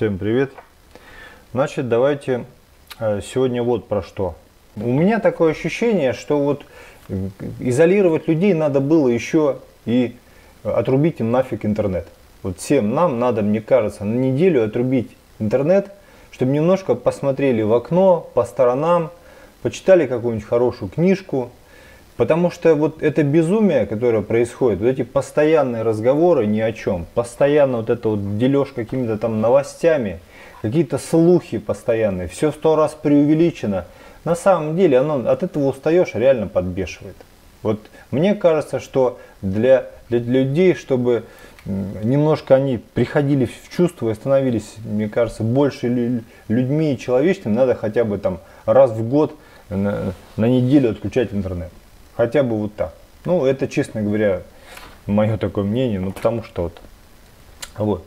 Всем привет. Значит, давайте э, сегодня вот про что. У меня такое ощущение, что вот э, изолировать людей надо было еще и отрубить им нафиг интернет. Вот всем нам надо, мне кажется, на неделю отрубить интернет, чтобы немножко посмотрели в окно, по сторонам, почитали какую-нибудь хорошую книжку, Потому что вот это безумие, которое происходит, вот эти постоянные разговоры ни о чем, постоянно вот это вот дележ какими-то там новостями, какие-то слухи постоянные, все сто раз преувеличено. На самом деле оно, от этого устаешь, реально подбешивает. Вот мне кажется, что для, для людей, чтобы немножко они приходили в чувство и становились, мне кажется, больше людьми и человечными, надо хотя бы там раз в год на, на неделю отключать интернет. Хотя бы вот так. Ну, это, честно говоря, мое такое мнение, ну, потому что вот. Вот.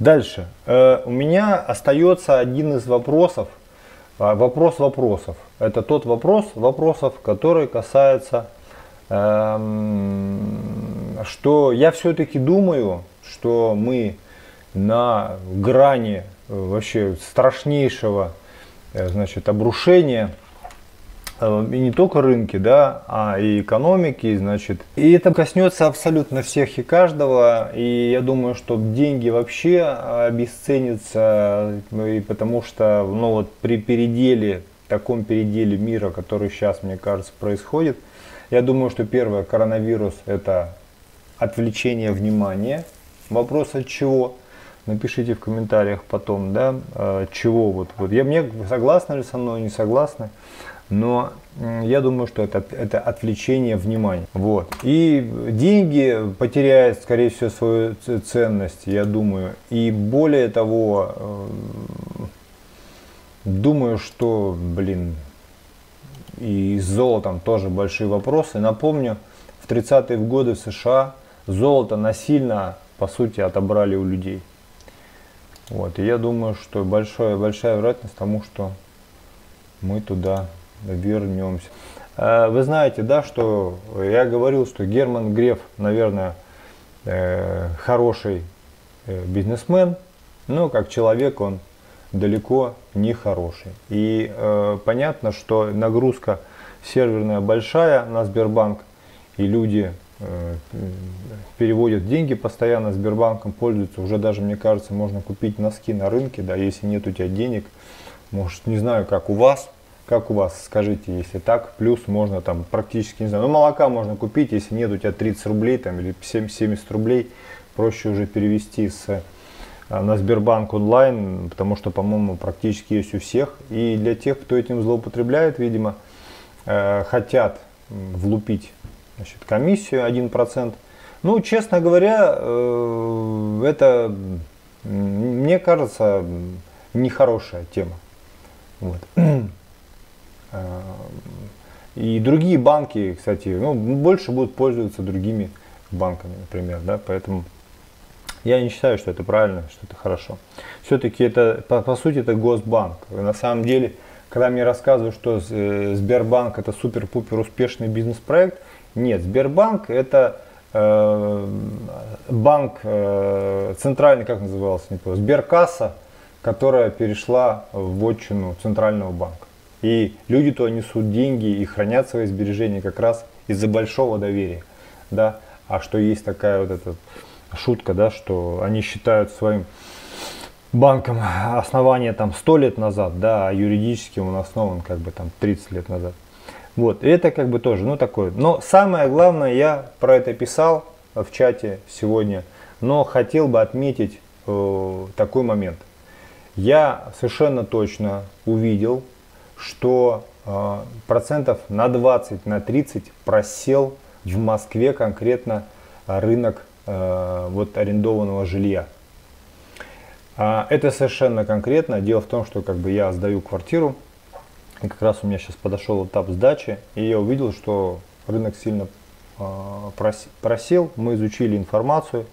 Дальше. Э, у меня остается один из вопросов. Э, вопрос вопросов. Это тот вопрос вопросов, который касается, э, что я все-таки думаю, что мы на грани э, вообще страшнейшего э, значит, обрушения и не только рынки, да, а и экономики, значит. И это коснется абсолютно всех и каждого. И я думаю, что деньги вообще обесценятся, ну, и потому что, ну вот при переделе, таком переделе мира, который сейчас, мне кажется, происходит, я думаю, что первое, коронавирус это отвлечение внимания. Вопрос от чего? Напишите в комментариях потом, да, э, чего вот, вот. Я мне согласны ли со мной, не согласны но я думаю, что это, это отвлечение внимания. Вот. И деньги потеряют, скорее всего, свою ценность, я думаю. И более того, э, думаю, что, блин, и с золотом тоже большие вопросы. Напомню, в 30-е годы в США золото насильно, по сути, отобрали у людей. Вот. И я думаю, что большая, большая вероятность тому, что мы туда вернемся. Э, вы знаете, да, что я говорил, что Герман Греф, наверное, э, хороший э, бизнесмен, но как человек он далеко не хороший. И понятно, что нагрузка серверная большая на Сбербанк, и люди переводят деньги постоянно Сбербанком, пользуются. Уже даже, мне кажется, можно купить носки на рынке, да, если нет у тебя денег. Может, не знаю, как у вас, как у вас, скажите, если так, плюс можно там практически, не знаю, ну молока можно купить, если нет у тебя 30 рублей там или 70 рублей, проще уже перевести с, э, на Сбербанк онлайн, потому что, по-моему, практически есть у всех. И для тех, кто этим злоупотребляет, видимо, э, хотят влупить значит, комиссию 1%. Ну, честно говоря, э, это, мне кажется, нехорошая тема. Вот. И другие банки, кстати, ну, больше будут пользоваться другими банками, например, да, поэтому я не считаю, что это правильно, что это хорошо. Все-таки это, по, по сути, это Госбанк. На самом деле, когда мне рассказывают, что э, Сбербанк это супер-пупер успешный бизнес-проект, нет, Сбербанк это э, банк э, центральный, как назывался, не помню, Сберкасса, которая перешла в отчину центрального банка. И люди туда несут деньги и хранят свои сбережения как раз из-за большого доверия. Да? А что есть такая вот эта шутка, да, что они считают своим банком основание там 100 лет назад, да, а юридически он основан как бы там 30 лет назад. Вот, и это как бы тоже, ну такое. Но самое главное, я про это писал в чате сегодня, но хотел бы отметить э, такой момент. Я совершенно точно увидел что э, процентов на 20, на 30 просел в Москве конкретно рынок э, вот арендованного жилья. А это совершенно конкретно. Дело в том, что как бы я сдаю квартиру, и как раз у меня сейчас подошел этап сдачи, и я увидел, что рынок сильно э, просел. Мы изучили информацию,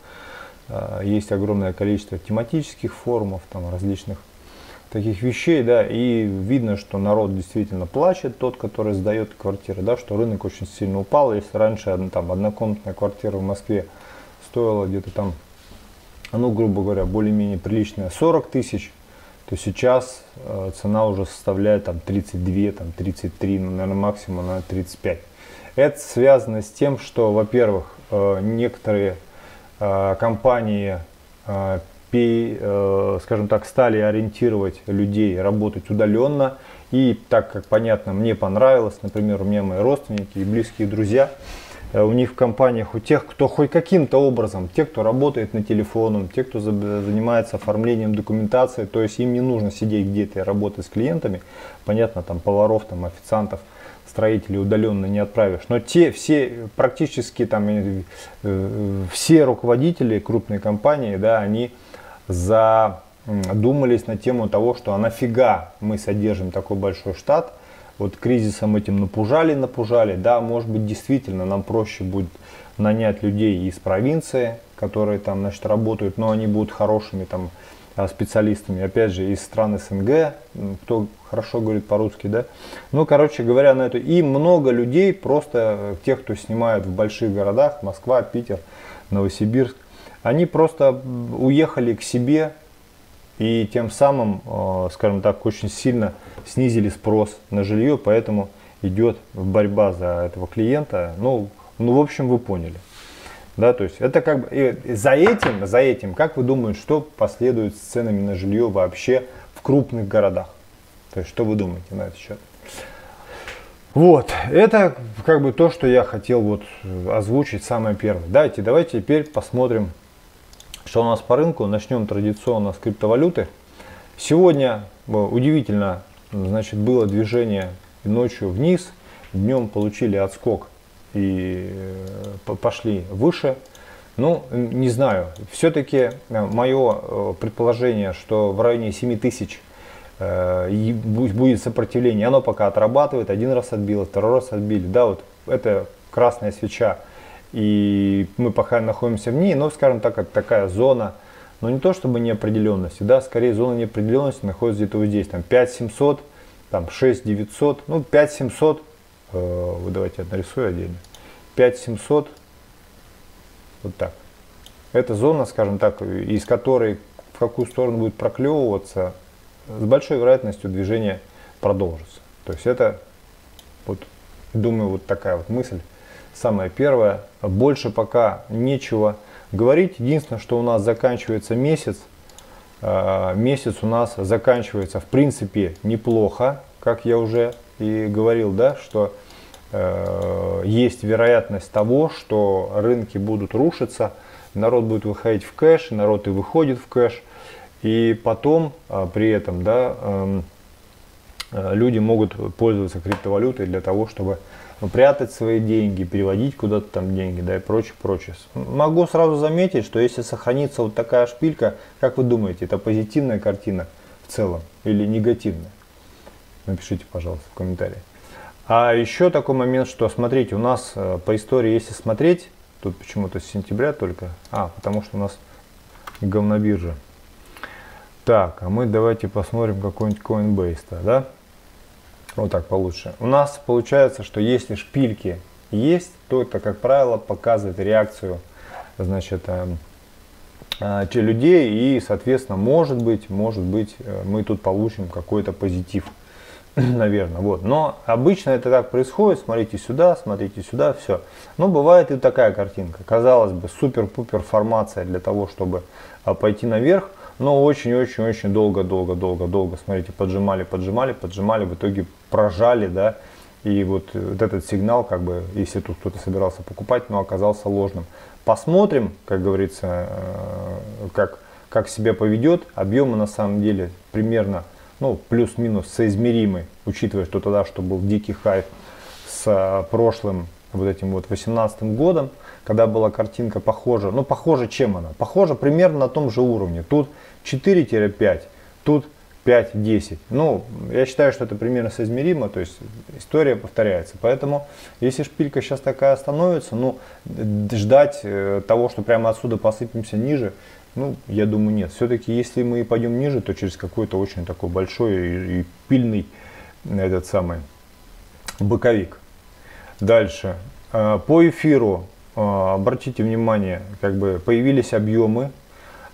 э, есть огромное количество тематических форумов, там различных таких вещей, да, и видно, что народ действительно плачет, тот, который сдает квартиры, да, что рынок очень сильно упал. Если раньше там однокомнатная квартира в Москве стоила где-то там, ну, грубо говоря, более-менее приличная 40 тысяч, то сейчас э, цена уже составляет там 32, там 33, ну, наверное, максимум на 35. Это связано с тем, что, во-первых, э, некоторые э, компании, э, скажем так, стали ориентировать людей работать удаленно. И так как понятно, мне понравилось, например, у меня мои родственники и близкие друзья, э, у них в компаниях, у тех, кто хоть каким-то образом, те, кто работает на телефоном, те, кто занимается оформлением документации, то есть им не нужно сидеть где-то и работать с клиентами, понятно, там поваров, там официантов, строителей удаленно не отправишь. Но те все, практически там э, э, все руководители крупной компании, да, они задумались на тему того, что а нафига мы содержим такой большой штат, вот кризисом этим напужали, напужали, да, может быть действительно нам проще будет нанять людей из провинции, которые там, значит, работают, но они будут хорошими там а, специалистами, опять же, из стран СНГ, кто хорошо говорит по-русски, да. Ну, короче говоря, на это и много людей, просто э, тех, кто снимают в больших городах, Москва, Питер, Новосибирск, они просто уехали к себе и тем самым, э, скажем так, очень сильно снизили спрос на жилье, поэтому идет борьба за этого клиента. Ну, ну в общем, вы поняли. Да, то есть это как бы за этим, за этим, как вы думаете, что последует с ценами на жилье вообще в крупных городах? То есть что вы думаете на этот счет? Вот, это как бы то, что я хотел вот озвучить самое первое. Давайте, давайте теперь посмотрим что у нас по рынку? Начнем традиционно с криптовалюты. Сегодня э, удивительно, значит, было движение ночью вниз, днем получили отскок и э, пошли выше. Ну, не знаю, все-таки э, мое предположение, что в районе 7 тысяч будет сопротивление, оно пока отрабатывает, один раз отбило, второй раз отбили, да, вот это красная свеча и мы пока находимся в ней, но, скажем так, как такая зона, но не то чтобы неопределенности, да, скорее зона неопределенности находится где-то вот здесь, там 5700, там 6900, ну 5700, э, вы давайте я нарисую отдельно, 5700, вот так. Это зона, скажем так, из которой в какую сторону будет проклевываться, с большой вероятностью движение продолжится. То есть это, вот, думаю, вот такая вот мысль самое первое. Больше пока нечего говорить. Единственное, что у нас заканчивается месяц. Э, месяц у нас заканчивается в принципе неплохо, как я уже и говорил, да, что э, есть вероятность того, что рынки будут рушиться, народ будет выходить в кэш, народ и выходит в кэш, и потом э, при этом, да, эм, люди могут пользоваться криптовалютой для того, чтобы прятать свои деньги, переводить куда-то там деньги, да и прочее, прочее. Могу сразу заметить, что если сохранится вот такая шпилька, как вы думаете, это позитивная картина в целом или негативная? Напишите, пожалуйста, в комментариях. А еще такой момент, что смотрите, у нас э, по истории, если смотреть, тут почему-то с сентября только, а, потому что у нас говнобиржа. Так, а мы давайте посмотрим какой-нибудь Coinbase, да? Вот так получше. У нас получается, что если шпильки есть, то это, как правило, показывает реакцию значит, э, э, людей и, соответственно, может быть, может быть, э, мы тут получим какой-то позитив, наверное. Вот. Но обычно это так происходит, смотрите сюда, смотрите сюда, все. Но бывает и такая картинка. Казалось бы, супер-пупер формация для того, чтобы пойти наверх, но очень-очень-очень долго-долго-долго-долго, смотрите, поджимали, поджимали, поджимали, в итоге прожали, да, и вот, вот этот сигнал, как бы, если тут кто-то собирался покупать, но оказался ложным. Посмотрим, как говорится, э, как, как себя поведет. Объемы на самом деле примерно, ну, плюс-минус соизмеримы, учитывая, что тогда, что был дикий хайп с прошлым вот этим вот 18 годом, когда была картинка похожа. Ну, похожа чем она? Похожа примерно на том же уровне. Тут 4-5, тут 5-10. Ну, я считаю, что это примерно соизмеримо, то есть история повторяется. Поэтому, если шпилька сейчас такая становится, ну, ждать э, того, что прямо отсюда посыпемся ниже, ну, я думаю, нет. Все-таки, если мы пойдем ниже, то через какой-то очень такой большой и, пильный этот самый боковик. Дальше. Э, по эфиру, э, обратите внимание, как бы появились объемы,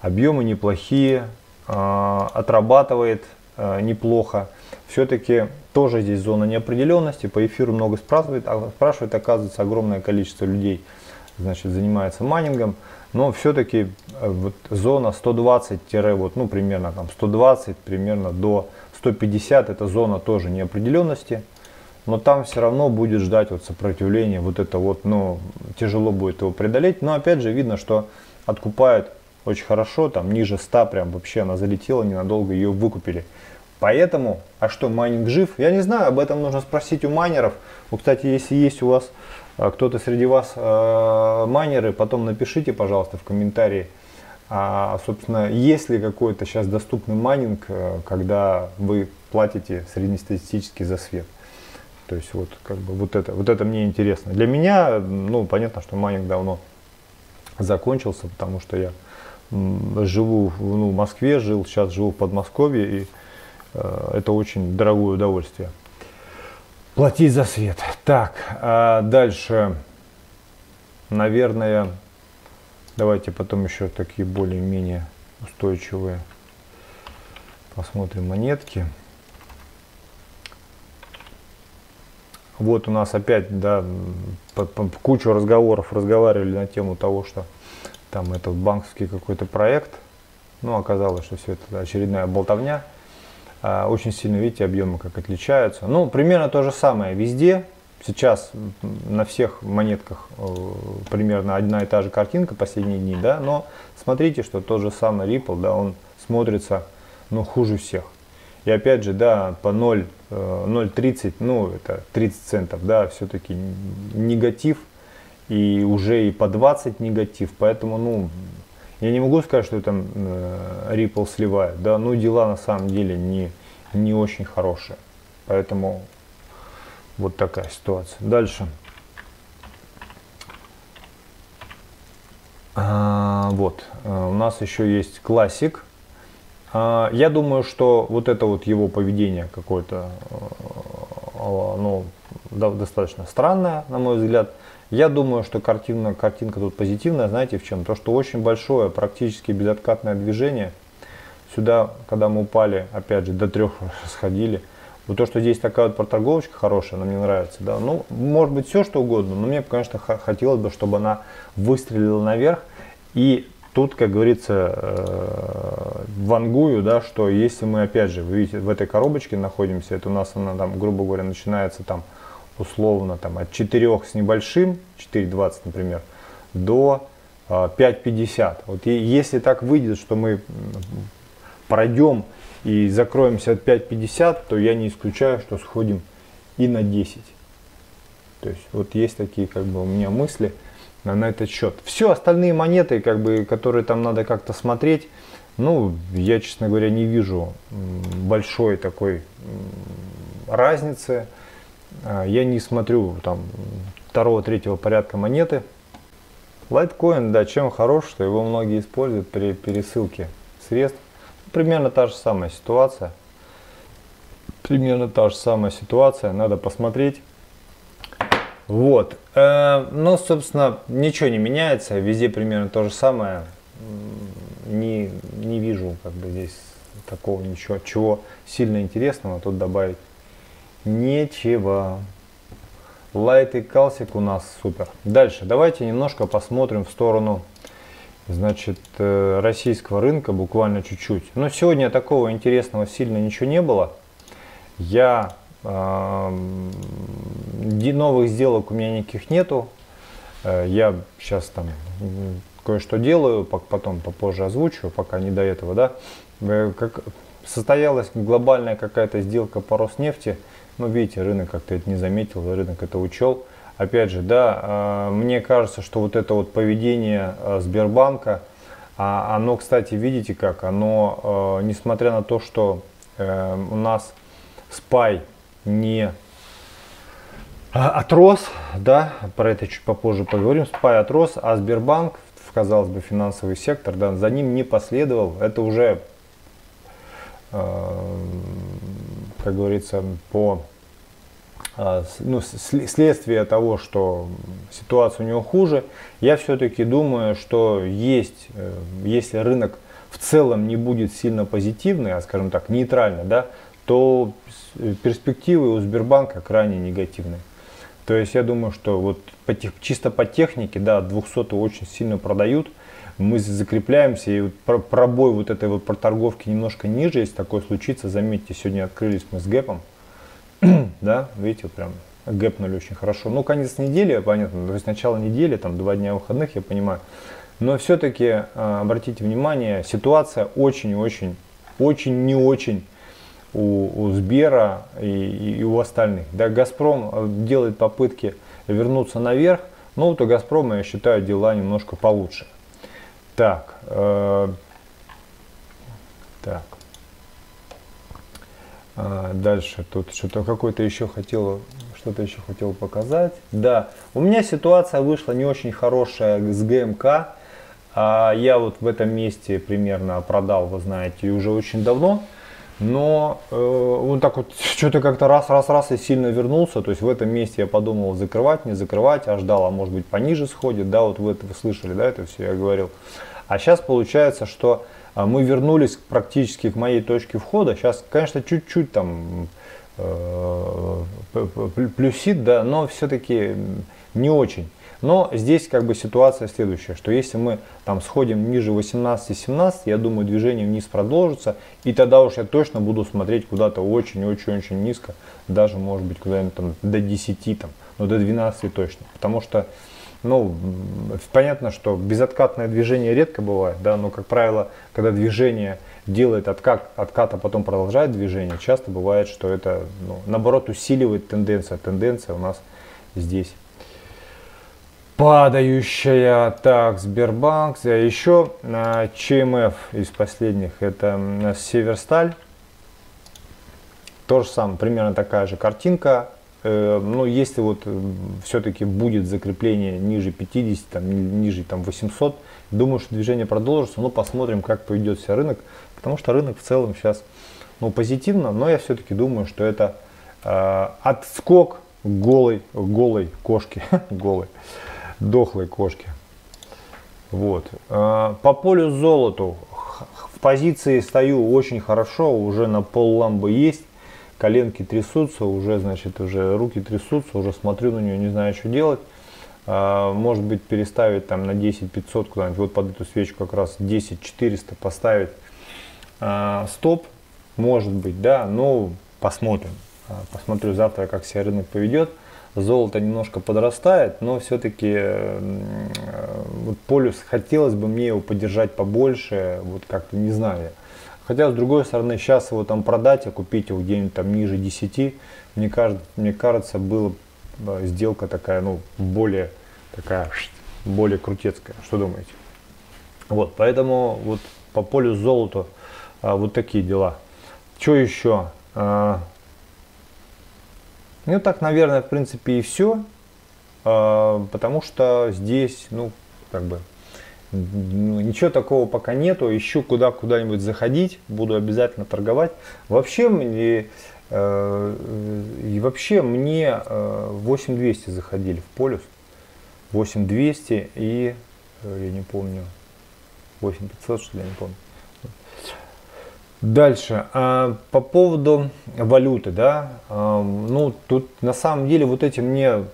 объемы неплохие, отрабатывает неплохо. Все-таки тоже здесь зона неопределенности, по эфиру много спрашивает, а спрашивает, оказывается, огромное количество людей значит, занимается майнингом, но все-таки вот зона 120 вот, ну, примерно там 120, примерно до 150, это зона тоже неопределенности, но там все равно будет ждать вот сопротивление, вот это вот, ну, тяжело будет его преодолеть, но опять же видно, что откупают очень хорошо, там ниже 100 прям вообще она залетела, ненадолго ее выкупили. Поэтому, а что, майнинг жив? Я не знаю, об этом нужно спросить у майнеров. Вот, кстати, если есть у вас э, кто-то среди вас э, майнеры, потом напишите, пожалуйста, в комментарии, а, собственно, есть ли какой-то сейчас доступный майнинг, э, когда вы платите среднестатистически за свет. То есть вот как бы вот это, вот это мне интересно. Для меня, ну, понятно, что майнинг давно закончился, потому что я живу ну, в Москве, жил, сейчас живу в Подмосковье, и э, это очень дорогое удовольствие. Платить за свет. Так, а дальше, наверное, давайте потом еще такие более-менее устойчивые посмотрим монетки. Вот у нас опять, да, по, по, кучу разговоров разговаривали на тему того, что там это банковский какой-то проект. Ну, оказалось, что все это очередная болтовня. А, очень сильно, видите, объемы как отличаются. Ну, примерно то же самое везде. Сейчас на всех монетках э, примерно одна и та же картинка последние дни, да, но смотрите, что тот же самый Ripple, да, он смотрится, ну, хуже всех. И опять же, да, по 0, 0,30, э, ну, это 30 центов, да, все-таки негатив, и уже и по 20 негатив, поэтому, ну, я не могу сказать, что там э, Ripple сливает, да, но дела на самом деле не, не очень хорошие, поэтому вот такая ситуация. Дальше. А, вот, э, у нас еще есть классик. А, я думаю, что вот это вот его поведение какое-то, ну, достаточно странное, на мой взгляд. Я думаю, что картина, картинка тут позитивная, знаете в чем? То, что очень большое, практически безоткатное движение. Сюда, когда мы упали, опять же, до трех сходили. Вот то, что здесь такая вот проторговочка хорошая, она мне нравится. Да? Ну, может быть, все что угодно, но мне, конечно, хотелось бы, чтобы она выстрелила наверх. И Тут, как говорится, э, вангую, да, что если мы, опять же, вы видите, в этой коробочке находимся, это у нас она там, грубо говоря, начинается там условно там от 4 с небольшим, 4,20, например, до 5,50. Э, вот и если так выйдет, что мы пройдем и закроемся от 5,50, то я не исключаю, что сходим и на 10. То есть вот есть такие как бы у меня мысли на, на этот счет. Все остальные монеты, как бы, которые там надо как-то смотреть, ну, я, честно говоря, не вижу большой такой разницы. А, я не смотрю там второго, третьего порядка монеты. Лайткоин, да, чем хорош, что его многие используют при пересылке средств. Примерно та же самая ситуация. Примерно та же самая ситуация. Надо посмотреть. Вот. Э, ну, собственно, ничего не меняется. Везде примерно то же самое. Не, не вижу как бы здесь такого ничего, чего сильно интересного тут добавить. Нечего. Лайт и калсик у нас супер. Дальше давайте немножко посмотрим в сторону значит, э, российского рынка буквально чуть-чуть. Но сегодня такого интересного сильно ничего не было. Я новых сделок у меня никаких нету. Э, я сейчас там кое-что делаю, потом попозже озвучу, пока не до этого, да. Э, как состоялась глобальная какая-то сделка по Роснефти, но видите, рынок как-то это не заметил, рынок это учел. Опять же, да, э, мне кажется, что вот это вот поведение Сбербанка, а оно, кстати, видите как, оно, несмотря на то, что у нас спай не а, отрос, да, про это чуть попозже поговорим, спай отрос, а Сбербанк, казалось бы, финансовый сектор, да, за ним не последовал, это уже, э, как говорится, по э, ну, следствие того, что ситуация у него хуже, я все-таки думаю, что есть, э, если рынок в целом не будет сильно позитивной, а скажем так, нейтральной, да, то перспективы у Сбербанка крайне негативные. То есть я думаю, что вот по чисто по технике, да, 200 очень сильно продают, мы закрепляемся, и пробой вот этой вот проторговки немножко ниже, если такое случится, заметьте, сегодня открылись мы с гэпом, да, видите, вот прям гэпнули очень хорошо. Ну, конец недели, понятно, то есть начало недели, там два дня выходных, я понимаю. Но все-таки э, обратите внимание, ситуация очень-очень, очень не очень у, у Сбера и, и у остальных. Да, Газпром э, делает попытки вернуться наверх, но вот у Газпрома, я считаю, дела немножко получше. Так, э, так. А, дальше тут что-то какой-то еще хотел, что-то еще хотел показать. Да, у меня ситуация вышла не очень хорошая с ГМК. А я вот в этом месте примерно продал, вы знаете, уже очень давно. Но э, он так вот что-то как-то раз, раз, раз и сильно вернулся. То есть в этом месте я подумал закрывать, не закрывать, а ждал, а может быть пониже сходит. Да, вот вы это вы слышали, да, это все я говорил. А сейчас получается, что а, мы вернулись практически к моей точке входа. Сейчас, конечно, чуть-чуть там э, плюсит, да, но все-таки не очень. Но здесь как бы ситуация следующая, что если мы там сходим ниже 18-17, я думаю движение вниз продолжится, и тогда уж я точно буду смотреть куда-то очень-очень-очень низко, даже может быть куда-нибудь там до 10, там, но до 12 точно, потому что ну, понятно, что безоткатное движение редко бывает, да, но, как правило, когда движение делает откат, откат, а потом продолжает движение, часто бывает, что это, ну, наоборот, усиливает тенденция. Тенденция у нас здесь падающая. Так, Сбербанк. А еще а, ЧМФ из последних, это Северсталь. То же самое, примерно такая же картинка. Э, но если вот э, все-таки будет закрепление ниже 50, там, ниже там, 800, думаю, что движение продолжится, но посмотрим, как поведет себя рынок, потому что рынок в целом сейчас ну, позитивно, но я все-таки думаю, что это э, отскок голой, голой кошки, голой, дохлой кошки. Вот. Э, по полю золоту в позиции стою очень хорошо, уже на пол ламбы есть коленки трясутся, уже, значит, уже руки трясутся, уже смотрю на нее, не знаю, что делать. А, может быть, переставить там на 10 500 куда-нибудь, вот под эту свечку как раз 10 400 поставить а, стоп, может быть, да, но посмотрим. А, посмотрю завтра, как себя рынок поведет. Золото немножко подрастает, но все-таки вот полюс хотелось бы мне его поддержать побольше, вот как-то не знаю. Хотя, с другой стороны, сейчас его там продать, а купить его где-нибудь там ниже 10, мне кажется, мне кажется, была сделка такая, ну, более такая, более крутецкая. Что думаете? Вот, поэтому вот по полю золота а, вот такие дела. Что еще? А, ну, так, наверное, в принципе, и все. А, потому что здесь, ну, как бы, ну, ничего такого пока нету, ищу куда куда-нибудь заходить, буду обязательно торговать. Вообще мне, э, и вообще мне э, 8200 заходили в полюс, 8200 и, э, я не помню, 8500 что ли, я не помню. Дальше, а, по поводу валюты, да, а, ну тут на самом деле вот эти мне,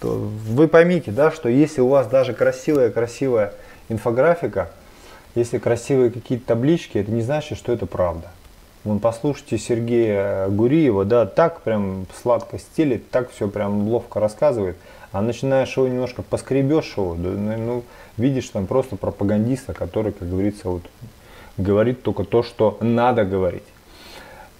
вы поймите, да, что если у вас даже красивая-красивая инфографика, если красивые какие-то таблички, это не значит, что это правда. Вон, послушайте Сергея Гуриева, да, так прям сладко стелит, так все прям ловко рассказывает. А начинаешь его немножко поскребешь его, да, ну, ну, видишь там просто пропагандиста, который, как говорится, вот говорит только то, что надо говорить.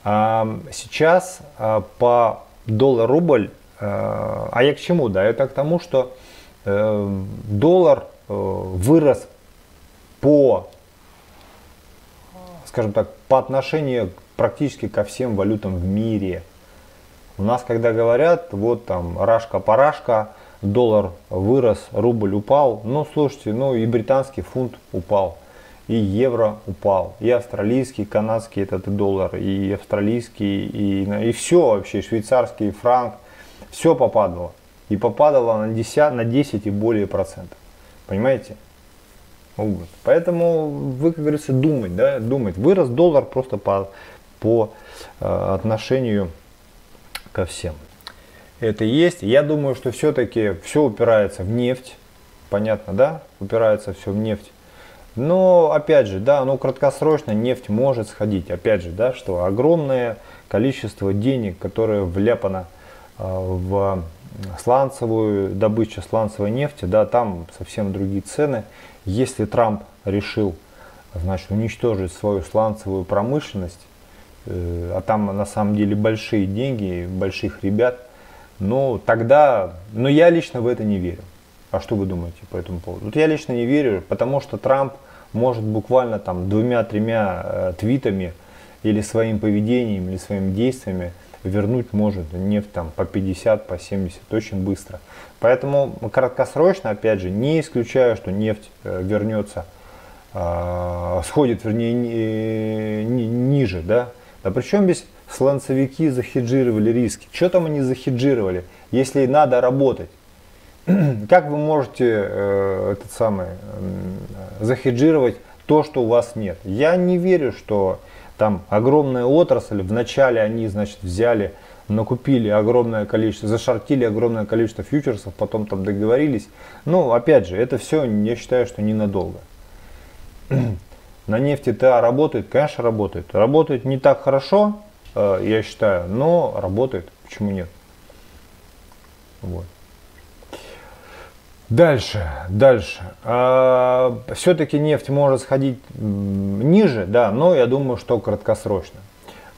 А сейчас а, по доллар-рубль, а, а я к чему? Да, это к тому, что э, доллар Э, вырос по, скажем так, по отношению практически ко всем валютам в мире. У нас, когда говорят, вот там рашка-парашка, доллар вырос, рубль упал, ну слушайте, ну и британский фунт упал, и евро упал, и австралийский, канадский этот доллар, и австралийский, и, и все вообще, швейцарский франк, все попадало. И попадало на 10, на 10 и более процентов. Понимаете? Вот. Поэтому вы, как говорится, думать, да, думать. Вырос доллар просто по, по э, отношению ко всем. Это есть. Я думаю, что все-таки все упирается в нефть. Понятно, да? Упирается все в нефть. Но, опять же, да, ну краткосрочно нефть может сходить. Опять же, да, что огромное количество денег, которое вляпано э, в сланцевую добычу сланцевой нефти, да, там совсем другие цены. Если Трамп решил, значит, уничтожить свою сланцевую промышленность, э, а там на самом деле большие деньги, больших ребят, ну тогда, но я лично в это не верю. А что вы думаете по этому поводу? Вот я лично не верю, потому что Трамп может буквально там двумя-тремя э, твитами или своим поведением, или своими действиями вернуть может нефть там по 50, по 70 очень быстро. Поэтому краткосрочно, опять же, не исключаю, что нефть э, вернется, э, сходит, вернее, ни, ни, ниже, да. Да причем здесь сланцевики захеджировали риски. Что там они захеджировали, если надо работать? как вы можете э, этот самый, э, захеджировать то, что у вас нет? Я не верю, что там огромная отрасль, вначале они, значит, взяли, накупили огромное количество, зашортили огромное количество фьючерсов, потом там договорились. Ну, опять же, это все, я считаю, что ненадолго. На нефти ТА работает, конечно, работает. Работает не так хорошо, э, я считаю, но работает. Почему нет? Вот. Дальше, дальше. А, все-таки нефть может сходить ниже, да, но я думаю, что краткосрочно.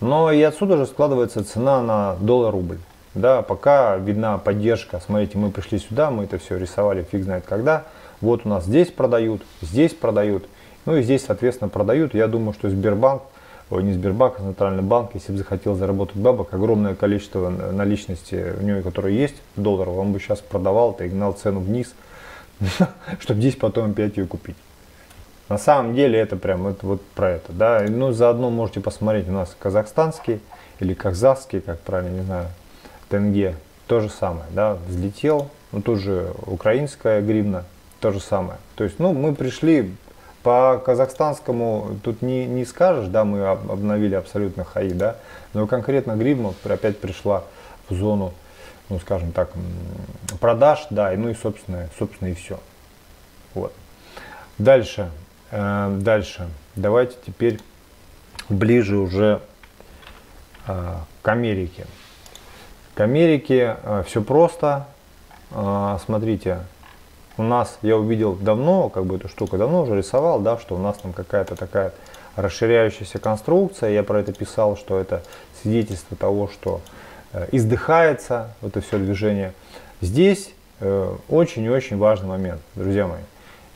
Но и отсюда же складывается цена на доллар-рубль. Да, пока видна поддержка. Смотрите, мы пришли сюда, мы это все рисовали фиг знает когда. Вот у нас здесь продают, здесь продают. Ну и здесь, соответственно, продают. Я думаю, что Сбербанк, ой, не Сбербанк, а Центральный банк, если бы захотел заработать бабок, огромное количество наличности у него, которое есть, долларов, он бы сейчас продавал это и гнал цену вниз чтобы здесь потом опять ее купить. На самом деле это прям это вот про это, да. Ну заодно можете посмотреть у нас казахстанский или казахский, как правильно, не знаю, тенге, то же самое, да, взлетел, ну тут же украинская гривна, то же самое. То есть, ну мы пришли по казахстанскому, тут не, не скажешь, да, мы обновили абсолютно хаи, да, но конкретно гривна опять пришла в зону ну, скажем так, продаж, да, и ну и, собственно, собственно и все. Вот. Дальше, э, дальше, давайте теперь ближе уже э, к Америке. К Америке э, все просто. Э, смотрите, у нас, я увидел давно, как бы эту штуку давно уже рисовал, да, что у нас там какая-то такая расширяющаяся конструкция. Я про это писал, что это свидетельство того, что Э, издыхается это все движение. Здесь э, очень и очень важный момент, друзья мои.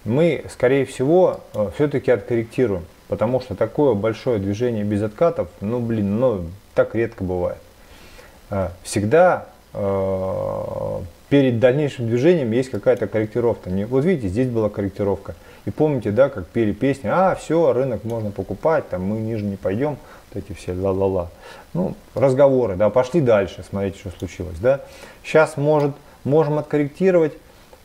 Мы, скорее всего, э, все-таки откорректируем, потому что такое большое движение без откатов, ну, блин, ну, так редко бывает. Всегда перед дальнейшим движением есть какая-то корректировка. Вот видите, здесь была корректировка. И помните, да, как пели песни, а, все, рынок можно покупать, там мы ниже не пойдем эти все ла-ла-ла. Ну, разговоры, да, пошли дальше, смотрите, что случилось, да. Сейчас может, можем откорректировать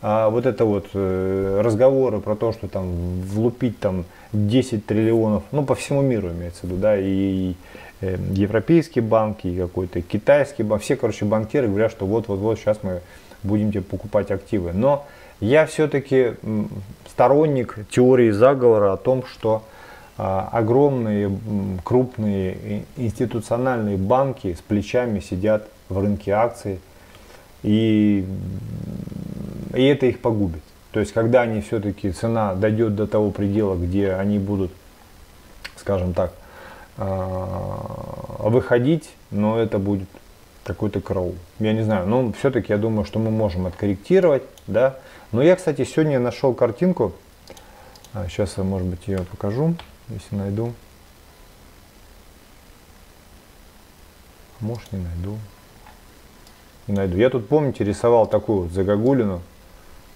а, вот это вот э, разговоры про то, что там влупить там 10 триллионов, ну, по всему миру имеется в виду, да, и э, европейские банки, и какой-то китайский банк, все, короче, банкиры говорят, что вот-вот-вот сейчас мы будем тебе покупать активы. Но я все-таки сторонник теории заговора о том, что а, огромные, крупные институциональные банки с плечами сидят в рынке акций, и, и это их погубит. То есть, когда они все-таки, цена дойдет до того предела, где они будут, скажем так, а, выходить, но это будет какой-то караул. Я не знаю, но все-таки я думаю, что мы можем откорректировать, да. Но я, кстати, сегодня нашел картинку, сейчас я, может быть, ее покажу если найду. Может не найду. Не найду. Я тут, помните, рисовал такую вот загогулину.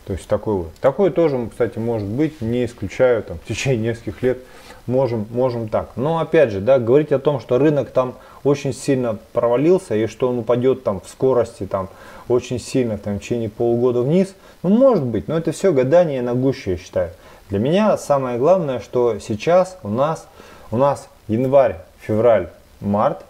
То есть такой вот. Такое тоже, кстати, может быть, не исключаю, там, в течение нескольких лет можем, можем так. Но опять же, да, говорить о том, что рынок там очень сильно провалился и что он упадет там в скорости там очень сильно там, в течение полугода вниз, ну может быть, но это все гадание на гуще, я считаю. Для меня самое главное, что сейчас у нас, у нас январь, февраль, март,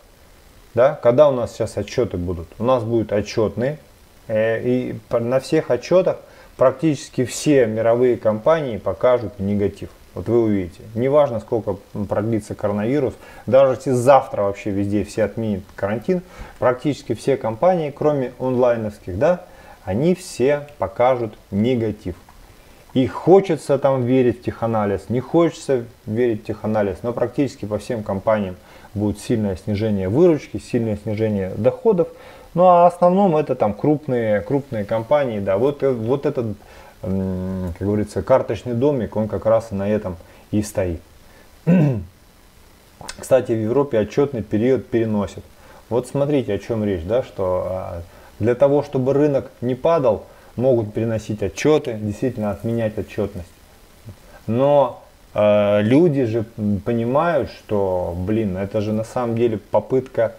да, когда у нас сейчас отчеты будут? У нас будут отчетные, э, и на всех отчетах практически все мировые компании покажут негатив. Вот вы увидите. Неважно, сколько продлится коронавирус, даже если завтра вообще везде все отменят карантин, практически все компании, кроме онлайновских, да, они все покажут негатив. И хочется там верить в теханализ, не хочется верить в теханализ, но практически по всем компаниям будет сильное снижение выручки, сильное снижение доходов. Ну а в основном это там крупные, крупные компании, да, вот, вот этот как говорится, карточный домик, он как раз на этом и стоит. Кстати, в Европе отчетный период переносит. Вот смотрите, о чем речь, да, что а, для того, чтобы рынок не падал, могут переносить отчеты, действительно отменять отчетность. Но э, люди же понимают, что, блин, это же на самом деле попытка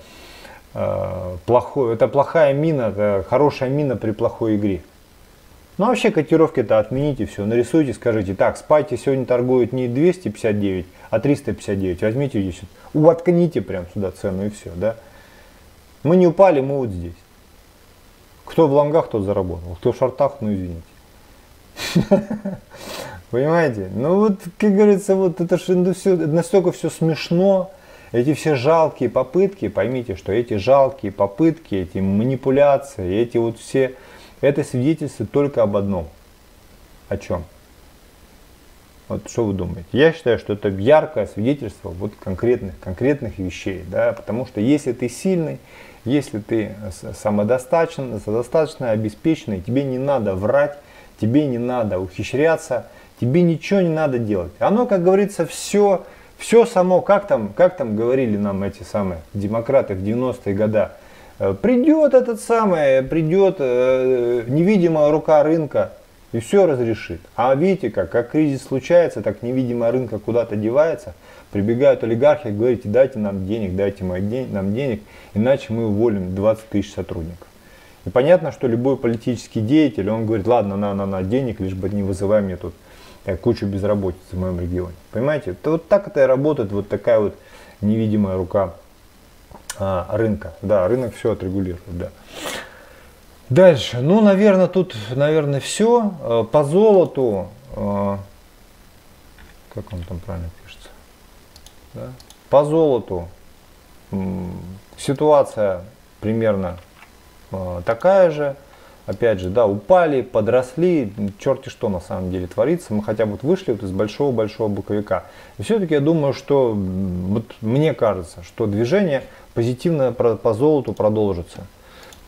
э, плохой, это плохая мина, это хорошая мина при плохой игре. Ну а вообще котировки-то отмените все, нарисуйте, скажите, так, спайте сегодня торгуют не 259, а 359, возьмите здесь, воткните прям сюда цену и все, да. Мы не упали, мы вот здесь. Кто в лонгах, тот заработал, кто в шортах, ну извините. Понимаете? Ну вот, как говорится, вот это же ну, настолько все смешно, эти все жалкие попытки, поймите, что эти жалкие попытки, эти манипуляции, эти вот все это свидетельствует только об одном. О чем? Вот что вы думаете? Я считаю, что это яркое свидетельство вот конкретных, конкретных вещей. Да? Потому что если ты сильный, если ты самодостаточный, достаточно обеспеченный, тебе не надо врать, тебе не надо ухищряться, тебе ничего не надо делать. Оно, как говорится, все, все само, как там, как там говорили нам эти самые демократы в 90-е годы, придет этот самый, придет э, невидимая рука рынка и все разрешит. А видите, как, как кризис случается, так невидимая рынка куда-то девается. Прибегают олигархи и говорят, дайте нам денег, дайте нам денег, иначе мы уволим 20 тысяч сотрудников. И понятно, что любой политический деятель, он говорит, ладно, на, на, на денег, лишь бы не вызывай мне тут э, кучу безработицы в моем регионе. Понимаете? Это вот так это и работает, вот такая вот невидимая рука а, рынка. Да, рынок все отрегулирует, да. Дальше. Ну, наверное, тут, наверное, все. А, по золоту, а, как он там правильно пишется? Да? По золоту ситуация примерно а, такая же опять же, да, упали, подросли, черти что на самом деле творится, мы хотя бы вот вышли вот из большого-большого боковика. И все-таки я думаю, что, вот мне кажется, что движение позитивно по золоту продолжится.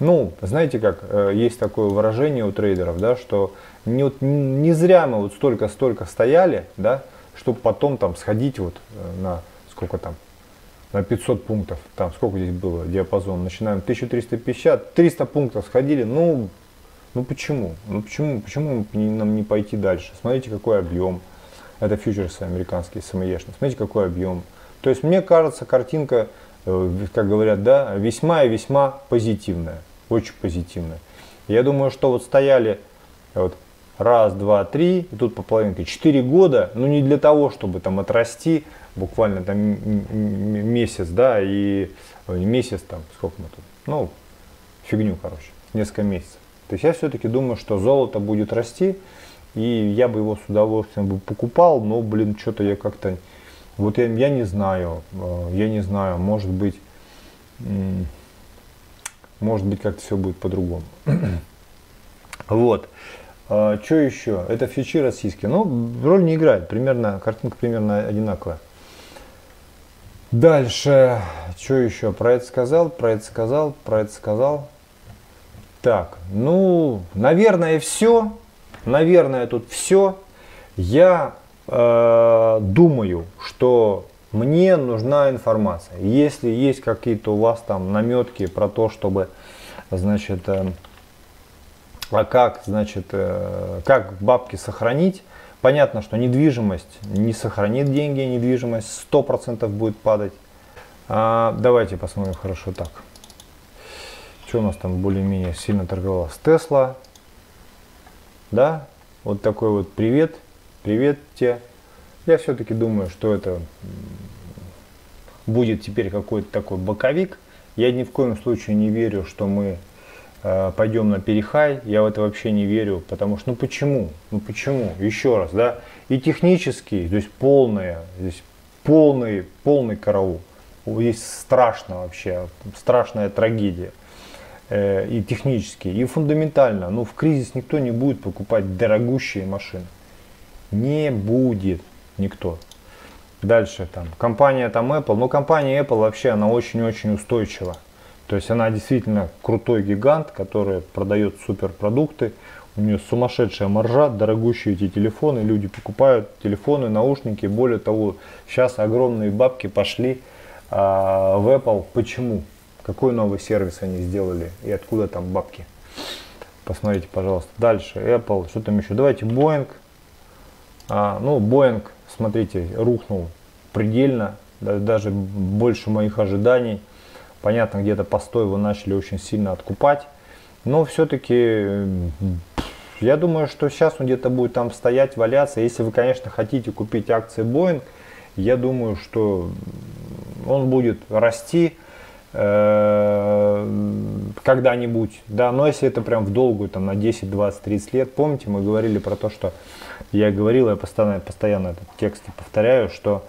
Ну, знаете как, э, есть такое выражение у трейдеров, да, что не, вот, не зря мы вот столько-столько стояли, да, чтобы потом там сходить вот э, на сколько там, на 500 пунктов, там сколько здесь было диапазон, начинаем 1350, 300 пунктов сходили, ну, ну почему? Ну почему, почему нам не пойти дальше? Смотрите, какой объем. Это фьючерсы американские, СМЕшные. Смотрите, какой объем. То есть, мне кажется, картинка, э, как говорят, да, весьма и весьма позитивная. Очень позитивная. Я думаю, что вот стояли вот, раз, два, три, и тут по половинке, четыре года, ну не для того, чтобы там отрасти, буквально там месяц, да, и месяц там, сколько мы тут, ну, фигню, короче, несколько месяцев. То есть я все-таки думаю, что золото будет расти, и я бы его с удовольствием бы покупал, но, блин, что-то я как-то, вот я, я не знаю, э, я не знаю, может быть, может быть, как-то все будет по-другому. вот. А, что еще? Это фичи российские. Ну, роль не играет. Примерно, картинка примерно одинаковая. Дальше. Что еще? Про это сказал, про это сказал, про это сказал. Так, ну, наверное, все. Наверное, тут все. Я э, думаю, что мне нужна информация. Если есть какие-то у вас там наметки про то, чтобы, значит, э, а как, значит, э, как бабки сохранить, понятно, что недвижимость не сохранит деньги, недвижимость 100% будет падать. А, давайте посмотрим хорошо так. Что у нас там более-менее сильно торговалось? Тесла. Да, вот такой вот привет. привет тебе. Я все-таки думаю, что это будет теперь какой-то такой боковик. Я ни в коем случае не верю, что мы э, пойдем на перехай. Я в это вообще не верю, потому что, ну почему? Ну почему? Еще раз, да? И технически, здесь полное, здесь полный, полный караул. Здесь страшно вообще, страшная трагедия. Э, и технически, и фундаментально. Ну, в кризис никто не будет покупать дорогущие машины. Не будет никто. Дальше там компания там Apple. Ну, компания Apple вообще, она очень-очень устойчива. То есть она действительно крутой гигант, который продает суперпродукты. У нее сумасшедшая маржа, дорогущие эти телефоны. Люди покупают телефоны, наушники. Более того, сейчас огромные бабки пошли а, в Apple. Почему? Какой новый сервис они сделали и откуда там бабки? Посмотрите, пожалуйста. Дальше Apple, что там еще? Давайте Boeing. А, ну, Boeing, смотрите, рухнул предельно, даже больше моих ожиданий. Понятно, где-то постой его начали очень сильно откупать. Но все-таки я думаю, что сейчас он где-то будет там стоять, валяться. Если вы, конечно, хотите купить акции Boeing, я думаю, что он будет расти Э, когда-нибудь, да, но если это прям в долгую, там, на 10, 20, 30 лет, помните, мы говорили про то, что я говорил, я постоянно, постоянно этот текст повторяю, что,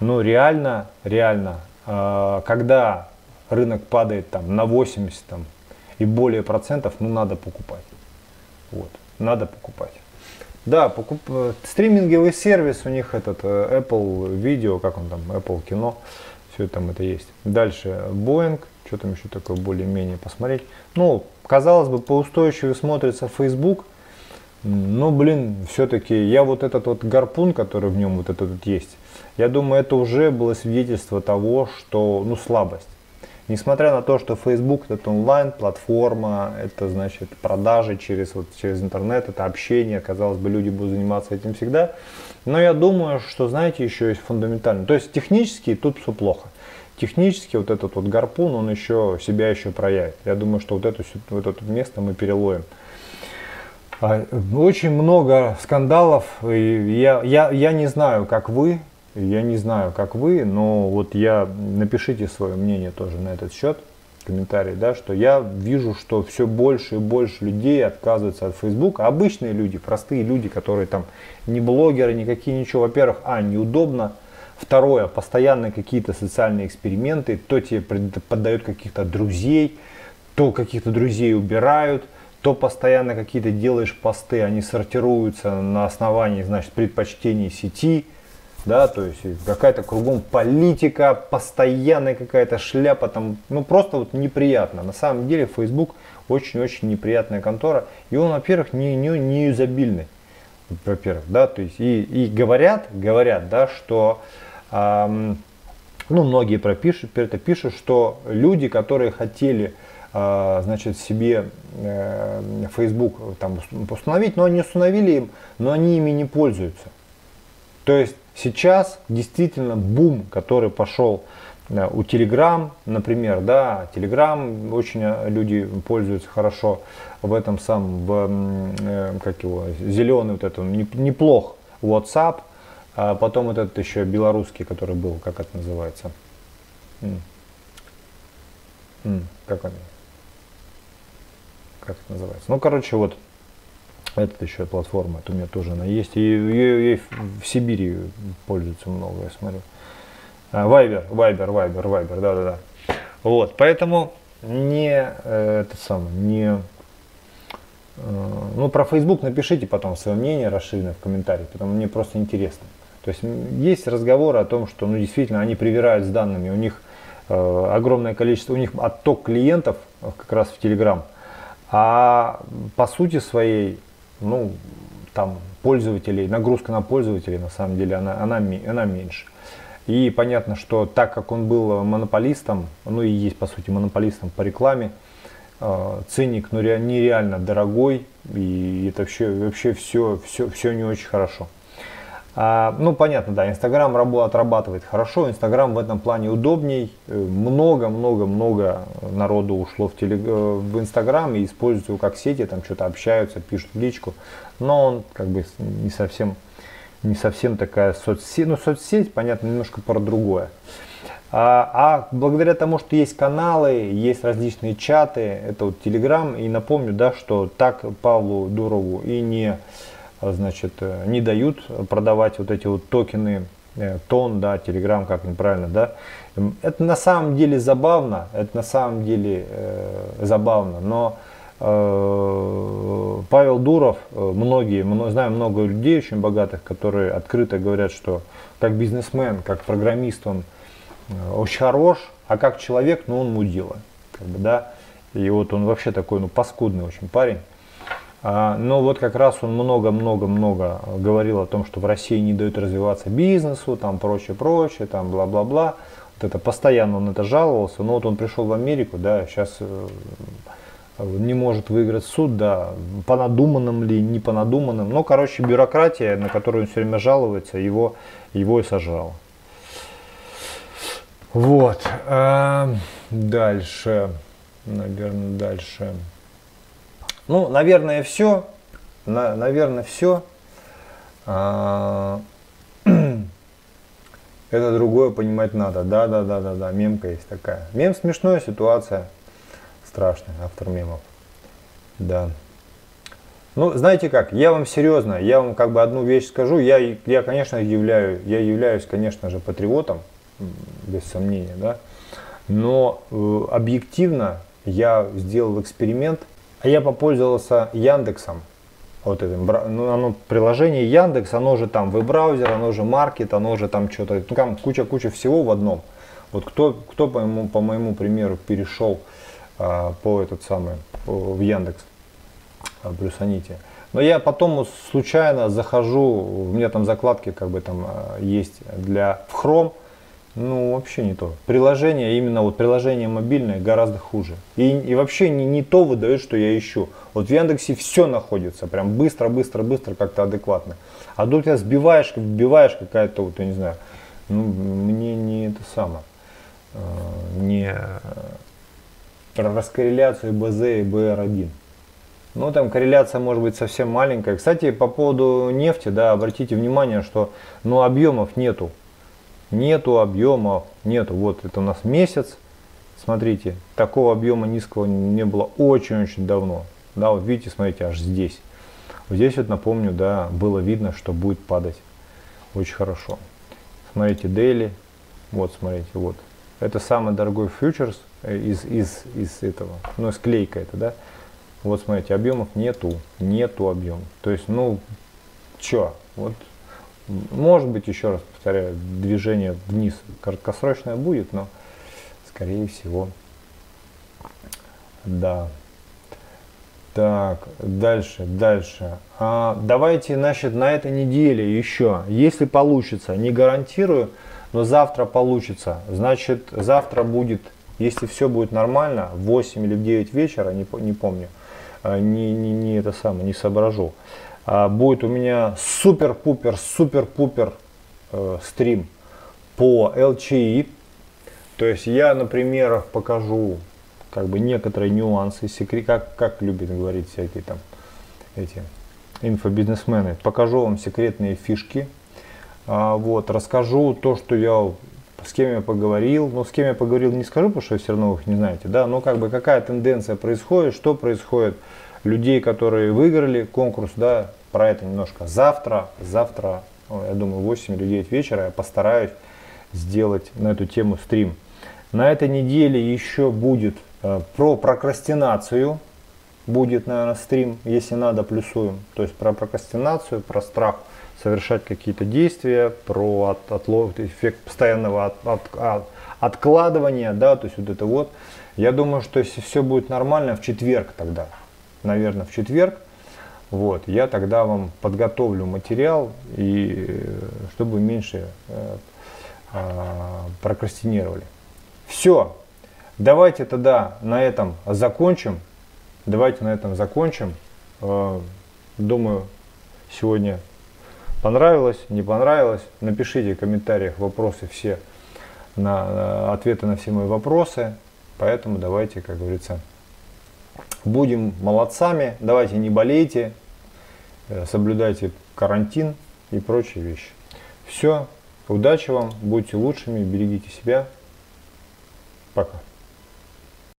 ну, реально, реально, э, когда рынок падает там на 80 там, и более процентов, ну, надо покупать. Вот, надо покупать. Да, покуп... Э, стриминговый сервис у них этот Apple видео, как он там, Apple кино, все там это есть. Дальше Boeing, что там еще такое более-менее посмотреть. Ну, казалось бы, поустойчивее смотрится Facebook, но, блин, все-таки я вот этот вот гарпун, который в нем вот этот вот есть, я думаю, это уже было свидетельство того, что, ну, слабость. Несмотря на то, что Facebook это онлайн-платформа, это значит продажи через, вот, через интернет, это общение, казалось бы, люди будут заниматься этим всегда. Но я думаю, что, знаете, еще есть фундаментально. То есть технически тут все плохо. Технически вот этот вот гарпун, он еще себя еще проявит. Я думаю, что вот это, вот это место мы переловим. А, очень много скандалов. И я, я, я не знаю, как вы, я не знаю, как вы, но вот я напишите свое мнение тоже на этот счет, комментарий, да, что я вижу, что все больше и больше людей отказываются от Facebook. Обычные люди, простые люди, которые там не блогеры, никакие, ничего. Во-первых, а, неудобно. Второе, постоянно какие-то социальные эксперименты, то тебе поддают каких-то друзей, то каких-то друзей убирают, то постоянно какие-то делаешь посты, они сортируются на основании, значит, предпочтений сети, да, то есть какая-то кругом политика, постоянная какая-то шляпа, там, ну просто вот неприятно. На самом деле Facebook очень-очень неприятная контора, и он, во-первых, не, не, не юзабильный, во-первых, да, то есть и, и говорят, говорят, да, что, ну, многие пропишут, это пишут, что люди, которые хотели э, значит, себе э, Facebook там установить, но они установили им, но они ими не пользуются. То есть Сейчас действительно бум, который пошел э, у Telegram, например, да, Telegram очень э, люди пользуются хорошо в этом самом, в, как его, зеленый вот это, неплох WhatsApp, а потом этот еще белорусский, который был, как это называется, М. М. как он, как это называется, ну, короче, вот, это еще платформа, это у меня тоже она есть. И ее в Сибири пользуется много, я смотрю. Вайбер, Вайбер, Вайбер, Вайбер, да-да-да. Вот, поэтому не э, это самое, не э, ну, про Facebook напишите потом свое мнение расширенное в комментариях, потому мне просто интересно. То есть есть разговоры о том, что ну, действительно они привирают с данными, у них э, огромное количество, у них отток клиентов как раз в Telegram, а по сути своей ну, там, пользователей, нагрузка на пользователей, на самом деле, она, она, она меньше. И понятно, что так как он был монополистом, ну и есть, по сути, монополистом по рекламе, э, ценник ну, нереально дорогой, и это вообще, вообще все, все, все не очень хорошо. А, ну, понятно, да, Инстаграм отрабатывает хорошо, Инстаграм в этом плане удобней. Много-много-много народу ушло в, телег... Э, в Инстаграм и используют его как сети, там что-то общаются, пишут в личку. Но он как бы не совсем не совсем такая соцсеть. Ну, соцсеть, понятно, немножко про другое. А, а благодаря тому, что есть каналы, есть различные чаты, это вот Телеграм, и напомню, да, что так Павлу Дурову и не, значит, не дают продавать вот эти вот токены, э, тон, да, Телеграм, как неправильно, да. Это на самом деле забавно, это на самом деле э, забавно, но э, Павел Дуров, э, многие, знаю много людей очень богатых, которые открыто говорят, что как бизнесмен, как программист он Э, очень хорош, а как человек, ну он мудила. Как бы, да? И вот он вообще такой, ну, паскудный очень парень. А, но вот как раз он много-много-много говорил о том, что в России не дают развиваться бизнесу, там прочее-прочее, там бла-бла-бла. Вот это постоянно он это жаловался. Но вот он пришел в Америку, да, сейчас э, не может выиграть суд, да, по надуманным ли, не по надуманным. Но, короче, бюрократия, на которую он все время жалуется, его, его и сожрала. Вот. А, дальше. Наверное, дальше. Ну, наверное, все. На, наверное, все. А, это другое понимать надо. Да, да, да, да, да. Мемка есть такая. Мем смешная ситуация. Страшная. Автор мемов. Да. Ну, знаете как, я вам серьезно, я вам как бы одну вещь скажу. Я, я конечно, являю, я являюсь, конечно же, патриотом без сомнения, да. Но э, объективно я сделал эксперимент, а я попользовался Яндексом, вот этим, ну, оно приложение Яндекс, оно же там веб-браузер, оно же маркет, оно же там что-то, ну, там куча-куча всего в одном. Вот кто, кто по, моему, по моему примеру перешел а, по этот самый, по, в Яндекс, а, плюсаните. Но я потом случайно захожу, у меня там закладки как бы там а, есть для в Chrome, ну, вообще не то. Приложение, именно вот приложение мобильное гораздо хуже. И, и вообще не, не то выдает, что я ищу. Вот в Яндексе все находится, прям быстро, быстро, быстро, как-то адекватно. А тут тебя сбиваешь, вбиваешь какая-то, вот, я не знаю, ну, мне не это самое, э, не про раскорреляцию БЗ и БР1. Ну, там корреляция может быть совсем маленькая. Кстати, по поводу нефти, да, обратите внимание, что, ну, объемов нету нету объема, нету. Вот это у нас месяц. Смотрите, такого объема низкого не было очень-очень давно. Да, вот видите, смотрите, аж здесь. Вот здесь вот напомню, да, было видно, что будет падать. Очень хорошо. Смотрите, дейли. Вот, смотрите, вот. Это самый дорогой фьючерс э, из, из, из этого. Ну, склейка это, да. Вот, смотрите, объемов нету. Нету объемов. То есть, ну, чё, вот может быть, еще раз повторяю, движение вниз краткосрочное будет, но скорее всего, да. Так, дальше, дальше. А, давайте, значит, на этой неделе еще, если получится, не гарантирую, но завтра получится. Значит, завтра будет, если все будет нормально, в 8 или в 9 вечера, не, не помню, а, не, не, не это самое, не соображу. А, будет у меня супер-пупер, супер-пупер э, стрим по LCI. То есть я на примерах покажу как бы некоторые нюансы, секрет, как, как любят говорить всякие там эти инфобизнесмены. Покажу вам секретные фишки. А, вот, расскажу то, что я с кем я поговорил. Но с кем я поговорил не скажу, потому что все равно их не знаете. Да, но как бы какая тенденция происходит, что происходит. Людей, которые выиграли конкурс, да, про это немножко завтра. Завтра, я думаю, 8 или 9 вечера я постараюсь сделать на эту тему стрим. На этой неделе еще будет э, про прокрастинацию. Будет, наверное, стрим, если надо, плюсуем. То есть про прокрастинацию, про страх совершать какие-то действия, про от, отлов, эффект постоянного от, от, от, откладывания, да, то есть вот это вот. Я думаю, что если все будет нормально, в четверг тогда, наверное, в четверг вот, я тогда вам подготовлю материал, и, чтобы меньше э, э, прокрастинировали. Все, давайте тогда на этом закончим. Давайте на этом закончим. Э, думаю, сегодня понравилось, не понравилось. Напишите в комментариях вопросы все, на, э, ответы на все мои вопросы. Поэтому давайте, как говорится, будем молодцами, давайте не болейте, э, соблюдайте карантин, и прочие вещи. Все, удачи вам, будьте лучшими, берегите себя. Пока.